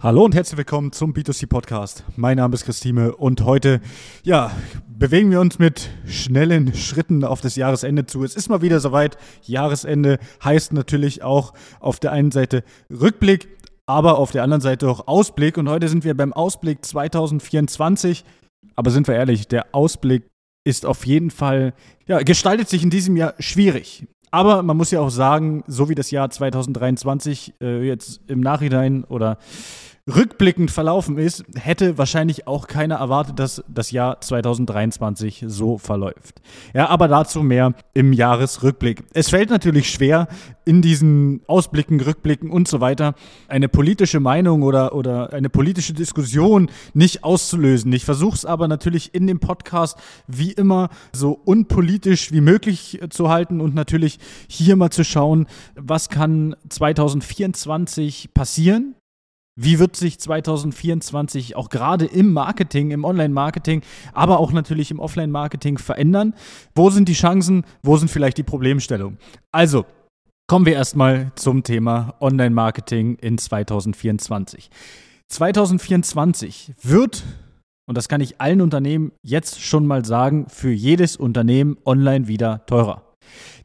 Hallo und herzlich willkommen zum B2C Podcast. Mein Name ist Christine und heute, ja, bewegen wir uns mit schnellen Schritten auf das Jahresende zu. Es ist mal wieder soweit. Jahresende heißt natürlich auch auf der einen Seite Rückblick, aber auf der anderen Seite auch Ausblick. Und heute sind wir beim Ausblick 2024. Aber sind wir ehrlich, der Ausblick ist auf jeden Fall, ja, gestaltet sich in diesem Jahr schwierig. Aber man muss ja auch sagen, so wie das Jahr 2023 äh, jetzt im Nachhinein oder rückblickend verlaufen ist, hätte wahrscheinlich auch keiner erwartet, dass das Jahr 2023 so verläuft. Ja, aber dazu mehr im Jahresrückblick. Es fällt natürlich schwer, in diesen Ausblicken, Rückblicken und so weiter eine politische Meinung oder, oder eine politische Diskussion nicht auszulösen. Ich versuche es aber natürlich in dem Podcast wie immer so unpolitisch wie möglich zu halten und natürlich hier mal zu schauen, was kann 2024 passieren wie wird sich 2024 auch gerade im Marketing, im Online-Marketing, aber auch natürlich im Offline-Marketing verändern? Wo sind die Chancen? Wo sind vielleicht die Problemstellungen? Also, kommen wir erstmal zum Thema Online-Marketing in 2024. 2024 wird, und das kann ich allen Unternehmen jetzt schon mal sagen, für jedes Unternehmen online wieder teurer.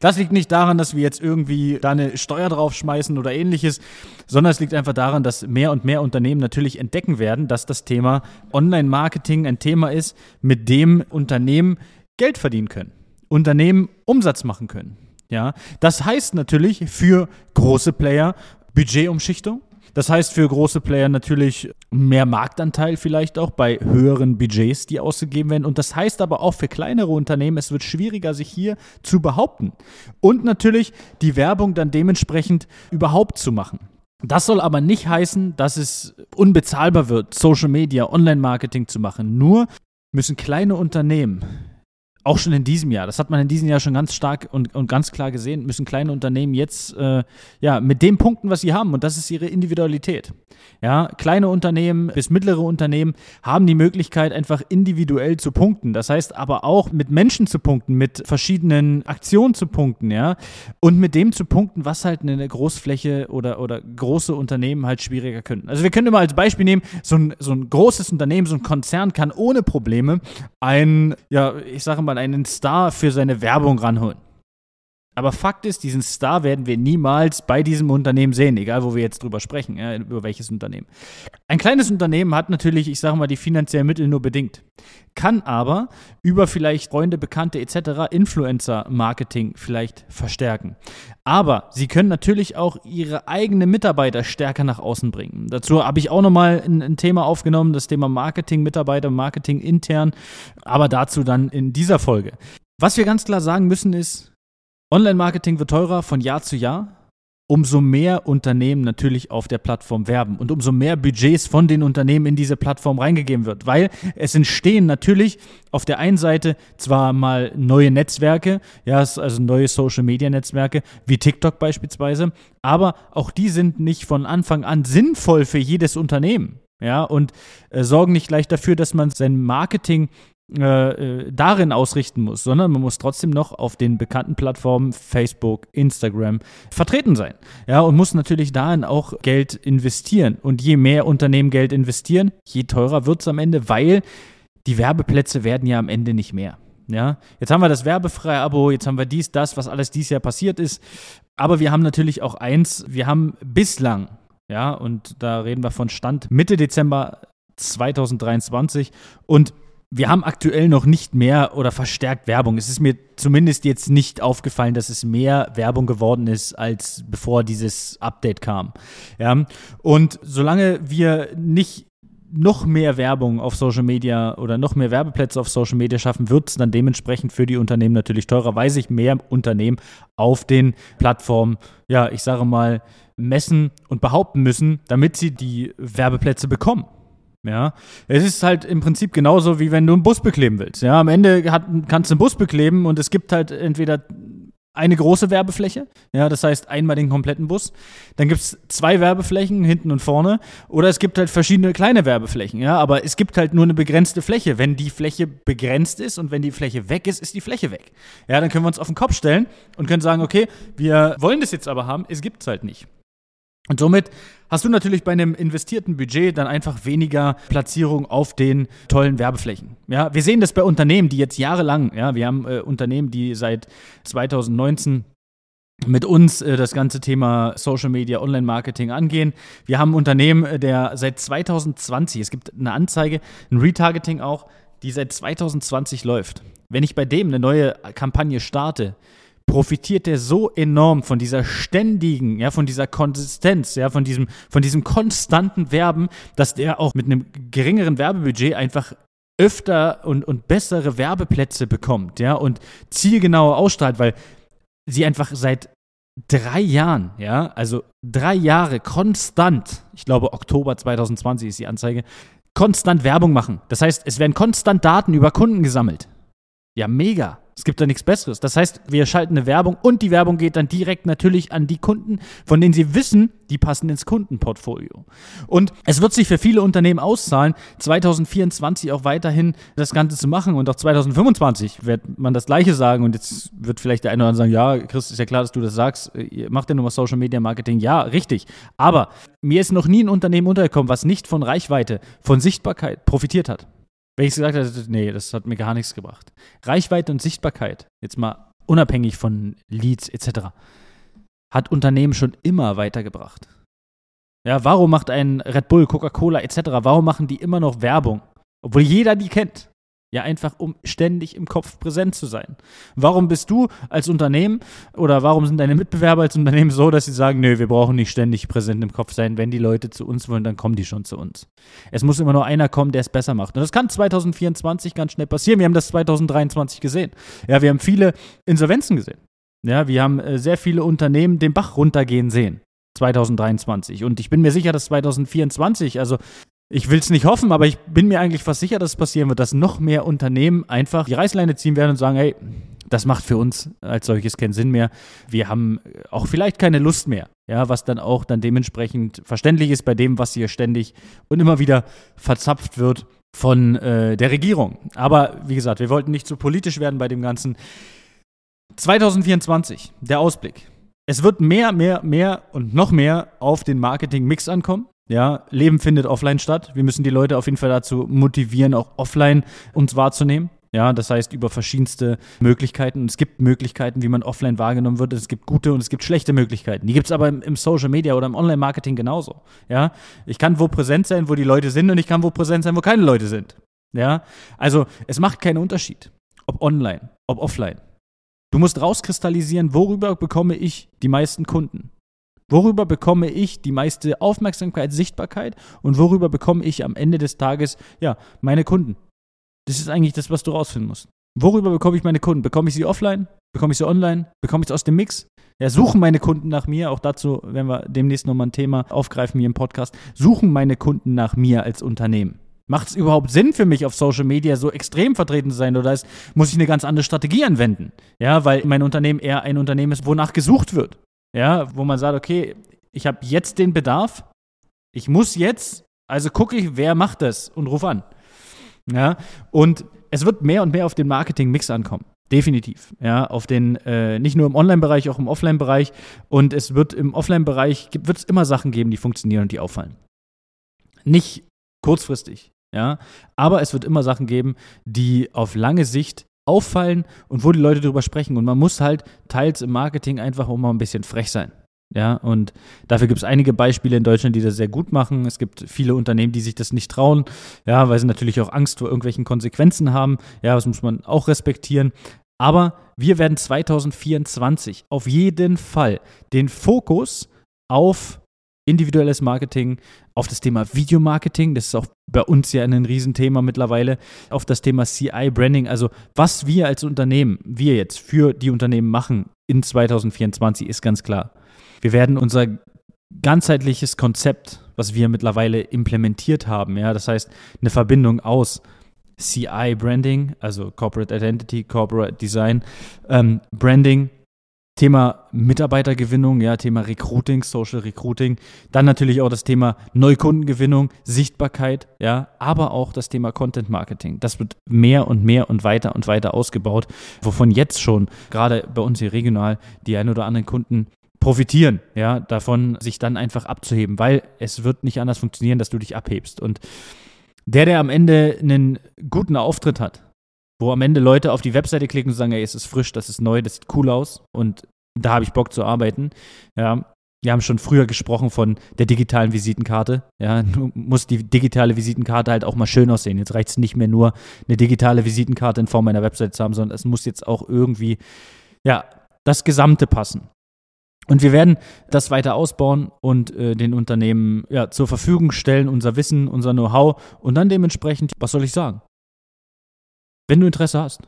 Das liegt nicht daran, dass wir jetzt irgendwie da eine Steuer draufschmeißen oder ähnliches, sondern es liegt einfach daran, dass mehr und mehr Unternehmen natürlich entdecken werden, dass das Thema Online-Marketing ein Thema ist, mit dem Unternehmen Geld verdienen können, Unternehmen Umsatz machen können. Ja, das heißt natürlich für große Player Budgetumschichtung, das heißt für große Player natürlich mehr Marktanteil vielleicht auch bei höheren Budgets, die ausgegeben werden. Und das heißt aber auch für kleinere Unternehmen, es wird schwieriger, sich hier zu behaupten. Und natürlich die Werbung dann dementsprechend überhaupt zu machen. Das soll aber nicht heißen, dass es unbezahlbar wird, Social Media, Online-Marketing zu machen. Nur müssen kleine Unternehmen auch schon in diesem Jahr, das hat man in diesem Jahr schon ganz stark und, und ganz klar gesehen, müssen kleine Unternehmen jetzt äh, ja, mit den Punkten, was sie haben, und das ist ihre Individualität. Ja, kleine Unternehmen bis mittlere Unternehmen haben die Möglichkeit, einfach individuell zu punkten. Das heißt aber auch mit Menschen zu punkten, mit verschiedenen Aktionen zu punkten, ja, und mit dem zu punkten, was halt eine Großfläche oder, oder große Unternehmen halt schwieriger können. Also wir können immer als Beispiel nehmen, so ein, so ein großes Unternehmen, so ein Konzern kann ohne Probleme ein, ja, ich sage mal, einen Star für seine Werbung ranholen. Aber Fakt ist, diesen Star werden wir niemals bei diesem Unternehmen sehen, egal wo wir jetzt drüber sprechen, ja, über welches Unternehmen. Ein kleines Unternehmen hat natürlich, ich sage mal, die finanziellen Mittel nur bedingt, kann aber über vielleicht Freunde, Bekannte etc. Influencer-Marketing vielleicht verstärken. Aber sie können natürlich auch ihre eigenen Mitarbeiter stärker nach außen bringen. Dazu habe ich auch nochmal ein, ein Thema aufgenommen, das Thema Marketing, Mitarbeiter, Marketing intern, aber dazu dann in dieser Folge. Was wir ganz klar sagen müssen ist, Online-Marketing wird teurer von Jahr zu Jahr. Umso mehr Unternehmen natürlich auf der Plattform werben und umso mehr Budgets von den Unternehmen in diese Plattform reingegeben wird, weil es entstehen natürlich auf der einen Seite zwar mal neue Netzwerke, ja, also neue Social-Media-Netzwerke wie TikTok beispielsweise, aber auch die sind nicht von Anfang an sinnvoll für jedes Unternehmen. Ja, und äh, sorgen nicht gleich dafür, dass man sein Marketing äh, äh, darin ausrichten muss, sondern man muss trotzdem noch auf den bekannten Plattformen Facebook, Instagram vertreten sein. Ja, und muss natürlich darin auch Geld investieren. Und je mehr Unternehmen Geld investieren, je teurer wird es am Ende, weil die Werbeplätze werden ja am Ende nicht mehr. Ja, jetzt haben wir das werbefreie Abo, jetzt haben wir dies, das, was alles dieses Jahr passiert ist. Aber wir haben natürlich auch eins, wir haben bislang, ja, und da reden wir von Stand Mitte Dezember 2023 und wir haben aktuell noch nicht mehr oder verstärkt Werbung. Es ist mir zumindest jetzt nicht aufgefallen, dass es mehr Werbung geworden ist, als bevor dieses Update kam. Ja, und solange wir nicht noch mehr Werbung auf Social Media oder noch mehr Werbeplätze auf Social Media schaffen, wird es dann dementsprechend für die Unternehmen natürlich teurer, weil sich mehr Unternehmen auf den Plattformen, ja, ich sage mal, messen und behaupten müssen, damit sie die Werbeplätze bekommen. Ja, es ist halt im Prinzip genauso, wie wenn du einen Bus bekleben willst. Ja, am Ende hat, kannst du einen Bus bekleben und es gibt halt entweder eine große Werbefläche, ja, das heißt einmal den kompletten Bus. Dann gibt es zwei Werbeflächen hinten und vorne. Oder es gibt halt verschiedene kleine Werbeflächen, ja, aber es gibt halt nur eine begrenzte Fläche. Wenn die Fläche begrenzt ist und wenn die Fläche weg ist, ist die Fläche weg. Ja, dann können wir uns auf den Kopf stellen und können sagen, okay, wir wollen das jetzt aber haben, es gibt es halt nicht. Und somit hast du natürlich bei einem investierten Budget dann einfach weniger Platzierung auf den tollen Werbeflächen. Ja, wir sehen das bei Unternehmen, die jetzt jahrelang, ja, wir haben äh, Unternehmen, die seit 2019 mit uns äh, das ganze Thema Social Media, Online-Marketing angehen. Wir haben ein Unternehmen, äh, der seit 2020, es gibt eine Anzeige, ein Retargeting auch, die seit 2020 läuft. Wenn ich bei dem eine neue Kampagne starte, profitiert der so enorm von dieser ständigen, ja, von dieser Konsistenz, ja, von diesem, von diesem konstanten Werben, dass der auch mit einem geringeren Werbebudget einfach öfter und, und bessere Werbeplätze bekommt, ja, und zielgenauer ausstrahlt, weil sie einfach seit drei Jahren, ja, also drei Jahre konstant, ich glaube Oktober 2020 ist die Anzeige, konstant Werbung machen. Das heißt, es werden konstant Daten über Kunden gesammelt. Ja, mega. Es gibt da nichts Besseres. Das heißt, wir schalten eine Werbung und die Werbung geht dann direkt natürlich an die Kunden, von denen sie wissen, die passen ins Kundenportfolio. Und es wird sich für viele Unternehmen auszahlen, 2024 auch weiterhin das Ganze zu machen und auch 2025 wird man das Gleiche sagen. Und jetzt wird vielleicht der eine oder andere sagen, ja, Chris, ist ja klar, dass du das sagst. Macht ja nur mal Social Media Marketing. Ja, richtig. Aber mir ist noch nie ein Unternehmen untergekommen, was nicht von Reichweite, von Sichtbarkeit profitiert hat. Wenn ich gesagt hätte, nee, das hat mir gar nichts gebracht. Reichweite und Sichtbarkeit, jetzt mal unabhängig von Leads etc., hat Unternehmen schon immer weitergebracht. Ja, warum macht ein Red Bull, Coca-Cola etc., warum machen die immer noch Werbung? Obwohl jeder die kennt. Ja, einfach um ständig im Kopf präsent zu sein. Warum bist du als Unternehmen oder warum sind deine Mitbewerber als Unternehmen so, dass sie sagen, nö, wir brauchen nicht ständig präsent im Kopf sein. Wenn die Leute zu uns wollen, dann kommen die schon zu uns. Es muss immer nur einer kommen, der es besser macht. Und das kann 2024 ganz schnell passieren. Wir haben das 2023 gesehen. Ja, wir haben viele Insolvenzen gesehen. Ja, wir haben äh, sehr viele Unternehmen den Bach runtergehen sehen. 2023. Und ich bin mir sicher, dass 2024, also ich will es nicht hoffen, aber ich bin mir eigentlich fast sicher, dass es passieren wird, dass noch mehr Unternehmen einfach die Reißleine ziehen werden und sagen, hey, das macht für uns als solches keinen Sinn mehr. Wir haben auch vielleicht keine Lust mehr. Ja, was dann auch dann dementsprechend verständlich ist bei dem, was hier ständig und immer wieder verzapft wird von äh, der Regierung. Aber wie gesagt, wir wollten nicht zu politisch werden bei dem Ganzen. 2024, der Ausblick. Es wird mehr, mehr, mehr und noch mehr auf den Marketing-Mix ankommen. Ja, Leben findet offline statt. Wir müssen die Leute auf jeden Fall dazu motivieren, auch offline uns wahrzunehmen. Ja, das heißt über verschiedenste Möglichkeiten. es gibt Möglichkeiten, wie man offline wahrgenommen wird. Es gibt gute und es gibt schlechte Möglichkeiten. Die gibt es aber im, im, Social Media oder im Online-Marketing genauso. Ja, ich kann wo präsent sein, wo die Leute sind und ich kann wo präsent sein, wo keine Leute sind. Ja, also es macht keinen Unterschied, ob online, ob offline. Du musst rauskristallisieren, worüber bekomme ich die meisten Kunden. Worüber bekomme ich die meiste Aufmerksamkeit, Sichtbarkeit und worüber bekomme ich am Ende des Tages, ja, meine Kunden? Das ist eigentlich das, was du rausfinden musst. Worüber bekomme ich meine Kunden? Bekomme ich sie offline? Bekomme ich sie online? Bekomme ich sie aus dem Mix? Ja, suchen meine Kunden nach mir? Auch dazu werden wir demnächst nochmal ein Thema aufgreifen hier im Podcast. Suchen meine Kunden nach mir als Unternehmen? Macht es überhaupt Sinn für mich, auf Social Media so extrem vertreten zu sein oder ist, muss ich eine ganz andere Strategie anwenden? Ja, weil mein Unternehmen eher ein Unternehmen ist, wonach gesucht wird. Ja, wo man sagt, okay, ich habe jetzt den Bedarf, ich muss jetzt, also gucke ich, wer macht das und ruf an. Ja, und es wird mehr und mehr auf den Marketing-Mix ankommen. Definitiv. Ja, auf den, äh, nicht nur im Online-Bereich, auch im Offline-Bereich. Und es wird im Offline-Bereich, wird es immer Sachen geben, die funktionieren und die auffallen. Nicht kurzfristig, ja, aber es wird immer Sachen geben, die auf lange Sicht auffallen und wo die Leute drüber sprechen. Und man muss halt teils im Marketing einfach auch mal ein bisschen frech sein. Ja, und dafür gibt es einige Beispiele in Deutschland, die das sehr gut machen. Es gibt viele Unternehmen, die sich das nicht trauen, ja, weil sie natürlich auch Angst vor irgendwelchen Konsequenzen haben. Ja, das muss man auch respektieren. Aber wir werden 2024 auf jeden Fall den Fokus auf individuelles Marketing, auf das Thema Videomarketing, das ist auch bei uns ja ein Riesenthema mittlerweile, auf das Thema CI-Branding, also was wir als Unternehmen, wir jetzt für die Unternehmen machen in 2024, ist ganz klar. Wir werden unser ganzheitliches Konzept, was wir mittlerweile implementiert haben, ja, das heißt eine Verbindung aus CI-Branding, also Corporate Identity, Corporate Design, ähm, Branding, Thema Mitarbeitergewinnung, ja, Thema Recruiting, Social Recruiting, dann natürlich auch das Thema Neukundengewinnung, Sichtbarkeit, ja, aber auch das Thema Content Marketing. Das wird mehr und mehr und weiter und weiter ausgebaut, wovon jetzt schon gerade bei uns hier regional die ein oder anderen Kunden profitieren, ja, davon sich dann einfach abzuheben, weil es wird nicht anders funktionieren, dass du dich abhebst. Und der, der am Ende einen guten Auftritt hat, wo am Ende Leute auf die Webseite klicken und sagen, ey, es ist frisch, das ist neu, das sieht cool aus und da habe ich Bock zu arbeiten, ja, wir haben schon früher gesprochen von der digitalen Visitenkarte. Ja, du musst die digitale Visitenkarte halt auch mal schön aussehen. Jetzt reicht es nicht mehr nur, eine digitale Visitenkarte in Form einer Website zu haben, sondern es muss jetzt auch irgendwie, ja, das Gesamte passen. Und wir werden das weiter ausbauen und äh, den Unternehmen ja, zur Verfügung stellen, unser Wissen, unser Know-how und dann dementsprechend, was soll ich sagen? Wenn du Interesse hast,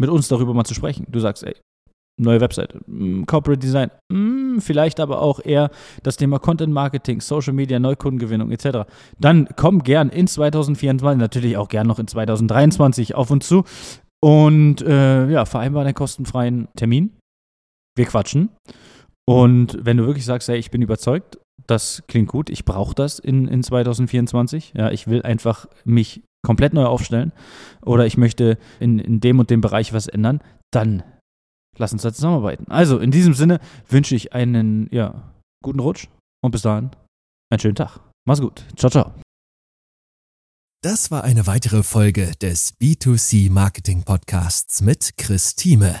mit uns darüber mal zu sprechen, du sagst, ey, neue Website, mm, Corporate Design, mm, vielleicht aber auch eher das Thema Content Marketing, Social Media, Neukundengewinnung etc. Dann komm gern in 2024, natürlich auch gern noch in 2023 auf uns zu und äh, ja, vereinbaren einen kostenfreien Termin. Wir quatschen. Und wenn du wirklich sagst, hey, ich bin überzeugt, das klingt gut, ich brauche das in, in 2024, ja, ich will einfach mich komplett neu aufstellen oder ich möchte in, in dem und dem Bereich was ändern, dann lass uns da zusammenarbeiten. Also, in diesem Sinne wünsche ich einen, ja, guten Rutsch und bis dahin einen schönen Tag. Mach's gut. Ciao, ciao. Das war eine weitere Folge des B2C Marketing Podcasts mit Chris Thieme.